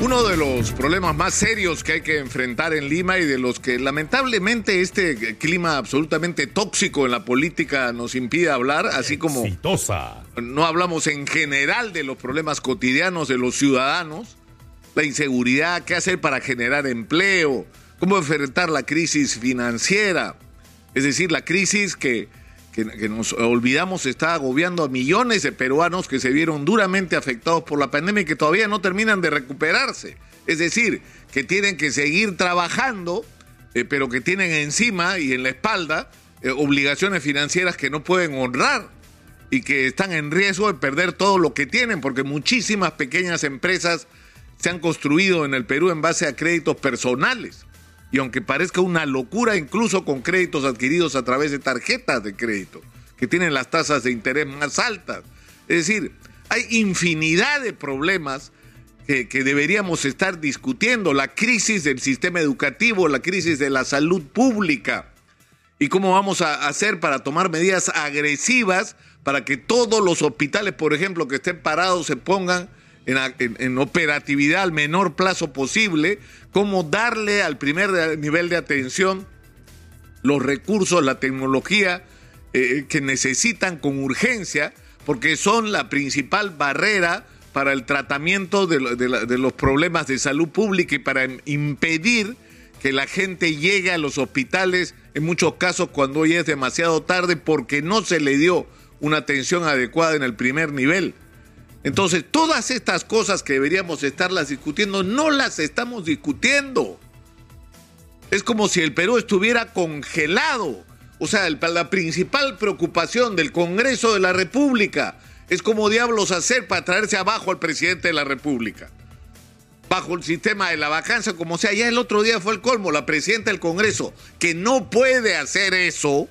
Uno de los problemas más serios que hay que enfrentar en Lima y de los que lamentablemente este clima absolutamente tóxico en la política nos impide hablar, así como no hablamos en general de los problemas cotidianos de los ciudadanos, la inseguridad, qué hacer para generar empleo, cómo enfrentar la crisis financiera, es decir, la crisis que que, nos olvidamos está agobiando a millones de peruanos que se vieron duramente afectados por la pandemia y que todavía no terminan de recuperarse. Es decir, que tienen que seguir trabajando, eh, pero que tienen encima y en la espalda eh, obligaciones financieras que no pueden honrar y que están en riesgo de perder todo lo que tienen, porque muchísimas pequeñas empresas se han construido en el Perú en base a créditos personales y aunque parezca una locura, incluso con créditos adquiridos a través de tarjetas de crédito, que tienen las tasas de interés más altas. Es decir, hay infinidad de problemas que, deberíamos estar discutiendo, la crisis del sistema educativo, la crisis de la salud pública, y cómo vamos a hacer para tomar medidas agresivas para que todos los hospitales, por ejemplo, que estén parados se pongan en, operatividad al menor plazo posible, cómo darle al primer nivel de atención los recursos, la tecnología eh, que necesitan con urgencia, porque son la principal barrera para el tratamiento de, los problemas de salud pública y para impedir que la gente llegue a los hospitales, en muchos casos cuando ya es demasiado tarde, porque no se le dio una atención adecuada en el primer nivel. Entonces, todas estas cosas que deberíamos estarlas discutiendo, no las estamos discutiendo. Es como si el Perú estuviera congelado. O sea, la principal preocupación del Congreso de la República es cómo diablos hacer para traerse abajo al presidente de la República. Bajo el sistema de la vacancia, como sea, ya el otro día fue el colmo, la presidenta del Congreso, que no puede hacer eso,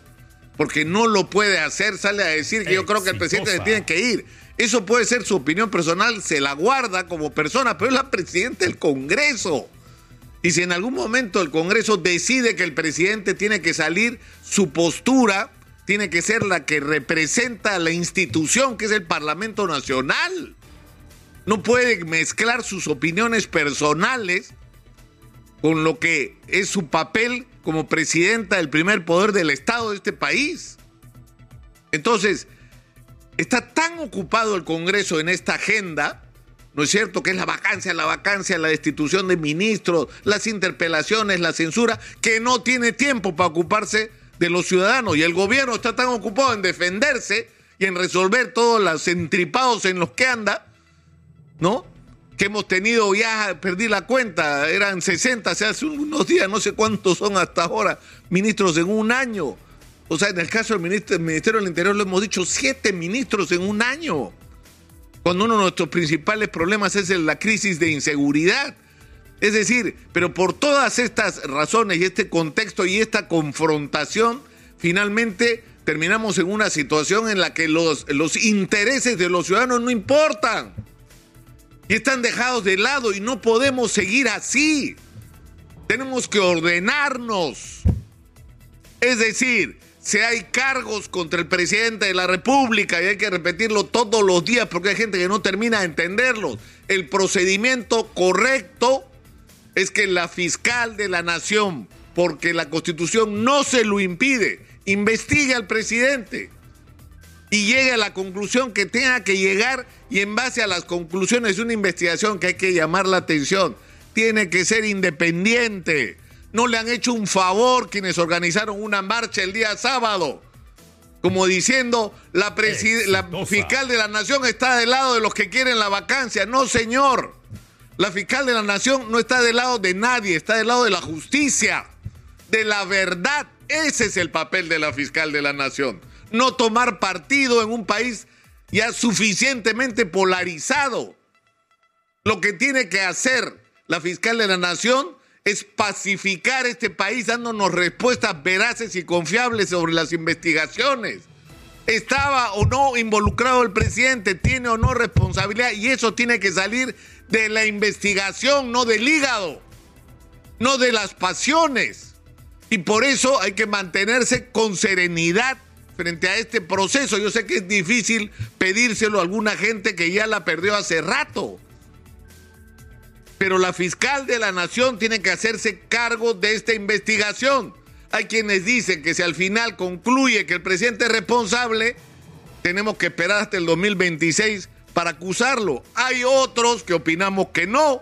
porque no lo puede hacer, sale a decir que yo creo que el presidente se tiene que ir. Eso puede ser su opinión personal, se la guarda como persona, pero es la presidenta del Congreso. Y si en algún momento el Congreso decide que el presidente tiene que salir, su postura tiene que ser la que representa a la institución que es el Parlamento Nacional. No puede mezclar sus opiniones personales con lo que es su papel como presidenta del primer poder del Estado de este país. Entonces, Está tan ocupado el Congreso en esta agenda, ¿no es cierto? Que es la vacancia, la vacancia, la destitución de ministros, las interpelaciones, la censura, que no tiene tiempo para ocuparse de los ciudadanos. Y el gobierno está tan ocupado en defenderse y en resolver todos los entripados en los que anda, ¿no? Que hemos tenido ya, perdí la cuenta, eran 60, hace unos días, no sé cuántos son hasta ahora, ministros en un año. O sea, en el caso del Ministerio del Interior lo hemos dicho, siete ministros en un año. Cuando uno de nuestros principales problemas es la crisis de inseguridad. Es decir, pero por todas estas razones y este contexto y esta confrontación, finalmente terminamos en una situación en la que los, los intereses de los ciudadanos no importan. Y están dejados de lado y no podemos seguir así. Tenemos que ordenarnos. Es decir, si hay cargos contra el presidente de la República y hay que repetirlo todos los días porque hay gente que no termina de entenderlo. El procedimiento correcto es que la fiscal de la nación, porque la constitución no se lo impide, investigue al presidente y llegue a la conclusión que tenga que llegar y en base a las conclusiones de una investigación que hay que llamar la atención, tiene que ser independiente no le han hecho un favor quienes organizaron una marcha el día sábado. Como diciendo, la, la fiscal de la nación está del lado de los que quieren la vacancia. No, señor. La fiscal de la nación no está del lado de nadie, está del lado de la justicia, de la verdad. Ese es el papel de la fiscal de la nación. No tomar partido en un país ya suficientemente polarizado. Lo que tiene que hacer la fiscal de la nación es pacificar este país dándonos respuestas veraces y confiables sobre las investigaciones. ¿Estaba o no involucrado el presidente? ¿Tiene o no responsabilidad? Y eso tiene que salir de la investigación, no del hígado, no de las pasiones. Y por eso hay que mantenerse con serenidad frente a este proceso. Yo sé que es difícil pedírselo a alguna gente que ya la perdió hace rato. Pero la fiscal de la nación tiene que hacerse cargo de esta investigación. Hay quienes dicen que si al final concluye que el presidente es responsable, tenemos que esperar hasta el 2026 para acusarlo. Hay otros que opinamos que no,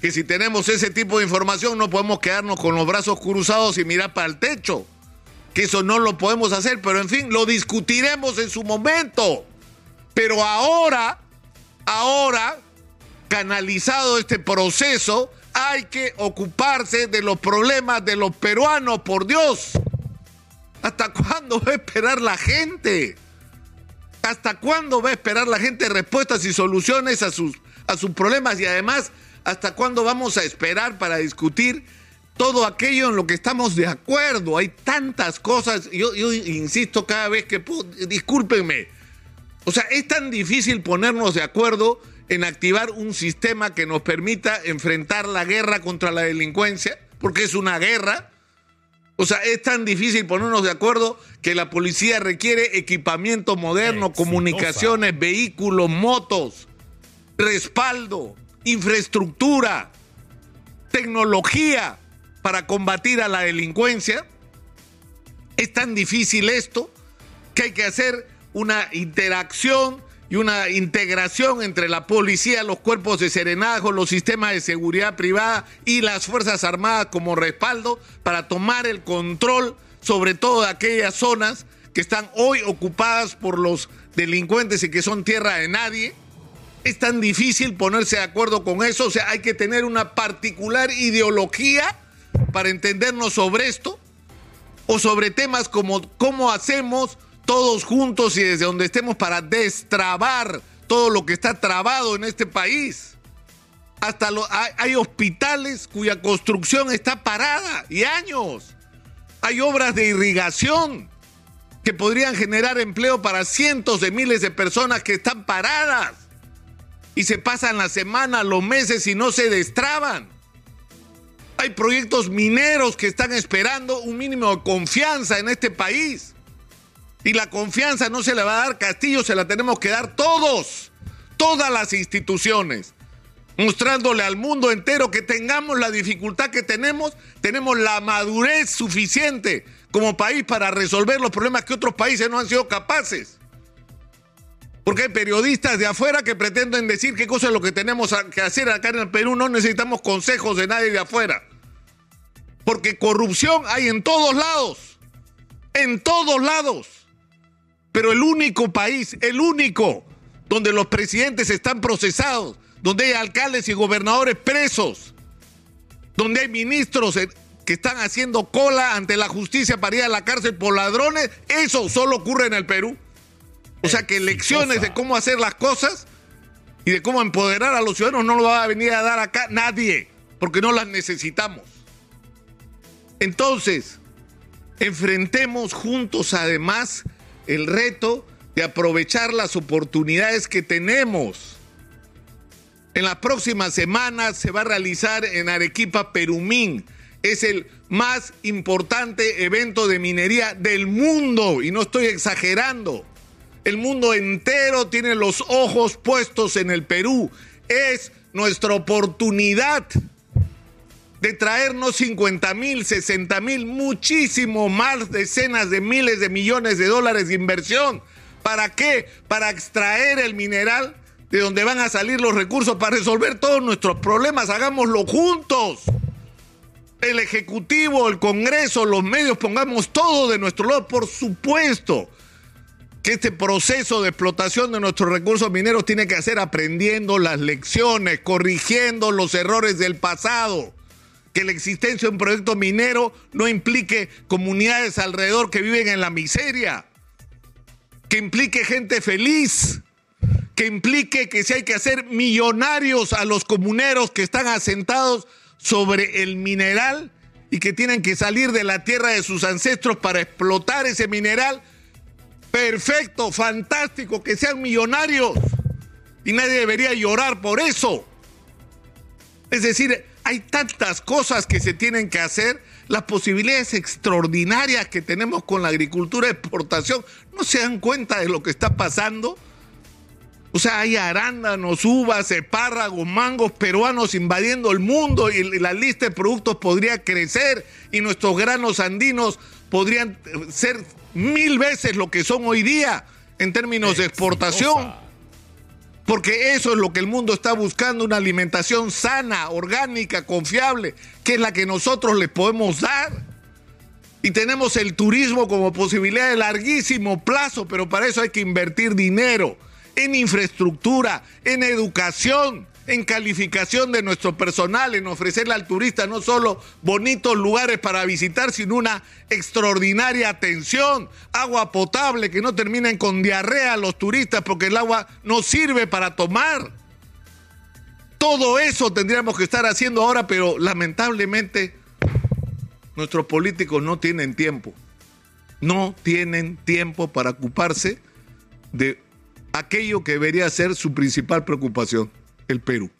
que si tenemos ese tipo de información no podemos quedarnos con los brazos cruzados y mirar para el techo. Que eso no lo podemos hacer, pero en fin, lo discutiremos en su momento. Pero ahora, ahora, canalizado este proceso, hay que ocuparse de los problemas de los peruanos, por Dios. ¿Hasta cuándo va a esperar la gente? ¿Hasta cuándo va a esperar la gente respuestas y soluciones a sus, a sus problemas? Y además, ¿hasta cuándo vamos a esperar para discutir todo aquello en lo que estamos de acuerdo? Hay tantas cosas, yo, insisto cada vez que puedo, discúlpenme. O sea, es tan difícil ponernos de acuerdo en activar un sistema que nos permita enfrentar la guerra contra la delincuencia, porque es una guerra. O sea, es tan difícil ponernos de acuerdo que la policía requiere equipamiento moderno, comunicaciones, vehículos, motos, respaldo, infraestructura, tecnología para combatir a la delincuencia. Es tan difícil esto que hay que hacer una interacción y una integración entre la policía, los cuerpos de serenazgo, los sistemas de seguridad privada y las Fuerzas Armadas como respaldo para tomar el control sobre todo de aquellas zonas que están hoy ocupadas por los delincuentes y que son tierra de nadie. Es tan difícil ponerse de acuerdo con eso, o sea, hay que tener una particular ideología para entendernos sobre esto o sobre temas como cómo hacemos todos juntos y desde donde estemos para destrabar todo lo que está trabado en este país. Hasta hay, hospitales cuya construcción está parada y años. Hay obras de irrigación que podrían generar empleo para cientos de miles de personas que están paradas y se pasan la semana, los meses y no se destraban. Hay proyectos mineros que están esperando un mínimo de confianza en este país. Y la confianza no se le va a dar Castillo, se la tenemos que dar todos, todas las instituciones, mostrándole al mundo entero que tengamos la dificultad que tenemos, tenemos la madurez suficiente como país para resolver los problemas que otros países no han sido capaces. Porque hay periodistas de afuera que pretenden decir qué cosa es lo que tenemos que hacer acá en el Perú. No necesitamos consejos de nadie de afuera. Porque corrupción hay en todos lados. En todos lados. Pero el único país, el único, donde los presidentes están procesados, donde hay alcaldes y gobernadores presos, donde hay ministros que están haciendo cola ante la justicia para ir a la cárcel por ladrones, eso solo ocurre en el Perú. O sea que lecciones de cómo hacer las cosas y de cómo empoderar a los ciudadanos no lo va a venir a dar acá nadie, porque no las necesitamos. Entonces, enfrentemos juntos además el reto de aprovechar las oportunidades que tenemos. En las próximas semanas se va a realizar en Arequipa Perumín. Es el más importante evento de minería del mundo y no estoy exagerando. El mundo entero tiene los ojos puestos en el Perú. Es nuestra oportunidad de traernos 50 mil, 60 mil, muchísimo más, decenas de miles de millones de dólares de inversión. ¿Para qué? Para extraer el mineral de donde van a salir los recursos para resolver todos nuestros problemas. Hagámoslo juntos. El Ejecutivo, el Congreso, los medios, pongamos todo de nuestro lado, por supuesto que este proceso de explotación de nuestros recursos mineros tiene que hacer aprendiendo las lecciones, corrigiendo los errores del pasado que la existencia de un proyecto minero no implique comunidades alrededor que viven en la miseria, que implique gente feliz, que implique que si hay que hacer millonarios a los comuneros que están asentados sobre el mineral y que tienen que salir de la tierra de sus ancestros para explotar ese mineral, perfecto, fantástico, que sean millonarios. Y nadie debería llorar por eso. Es decir, hay tantas cosas que se tienen que hacer, las posibilidades extraordinarias que tenemos con la agricultura de exportación, ¿no se dan cuenta de lo que está pasando? O sea, hay arándanos, uvas, espárragos, mangos peruanos invadiendo el mundo y la lista de productos podría crecer y nuestros granos andinos podrían ser mil veces lo que son hoy día en términos de exportación. Porque eso es lo que el mundo está buscando, una alimentación sana, orgánica, confiable, que es la que nosotros les podemos dar. Y tenemos el turismo como posibilidad de larguísimo plazo, pero para eso hay que invertir dinero en infraestructura, en educación, en calificación de nuestro personal, en ofrecerle al turista no solo bonitos lugares para visitar, sino una extraordinaria atención, agua potable, que no terminen con diarrea los turistas porque el agua no sirve para tomar. Todo eso tendríamos que estar haciendo ahora, pero lamentablemente nuestros políticos no tienen tiempo. No tienen tiempo para ocuparse de aquello que debería ser su principal preocupación, el Perú.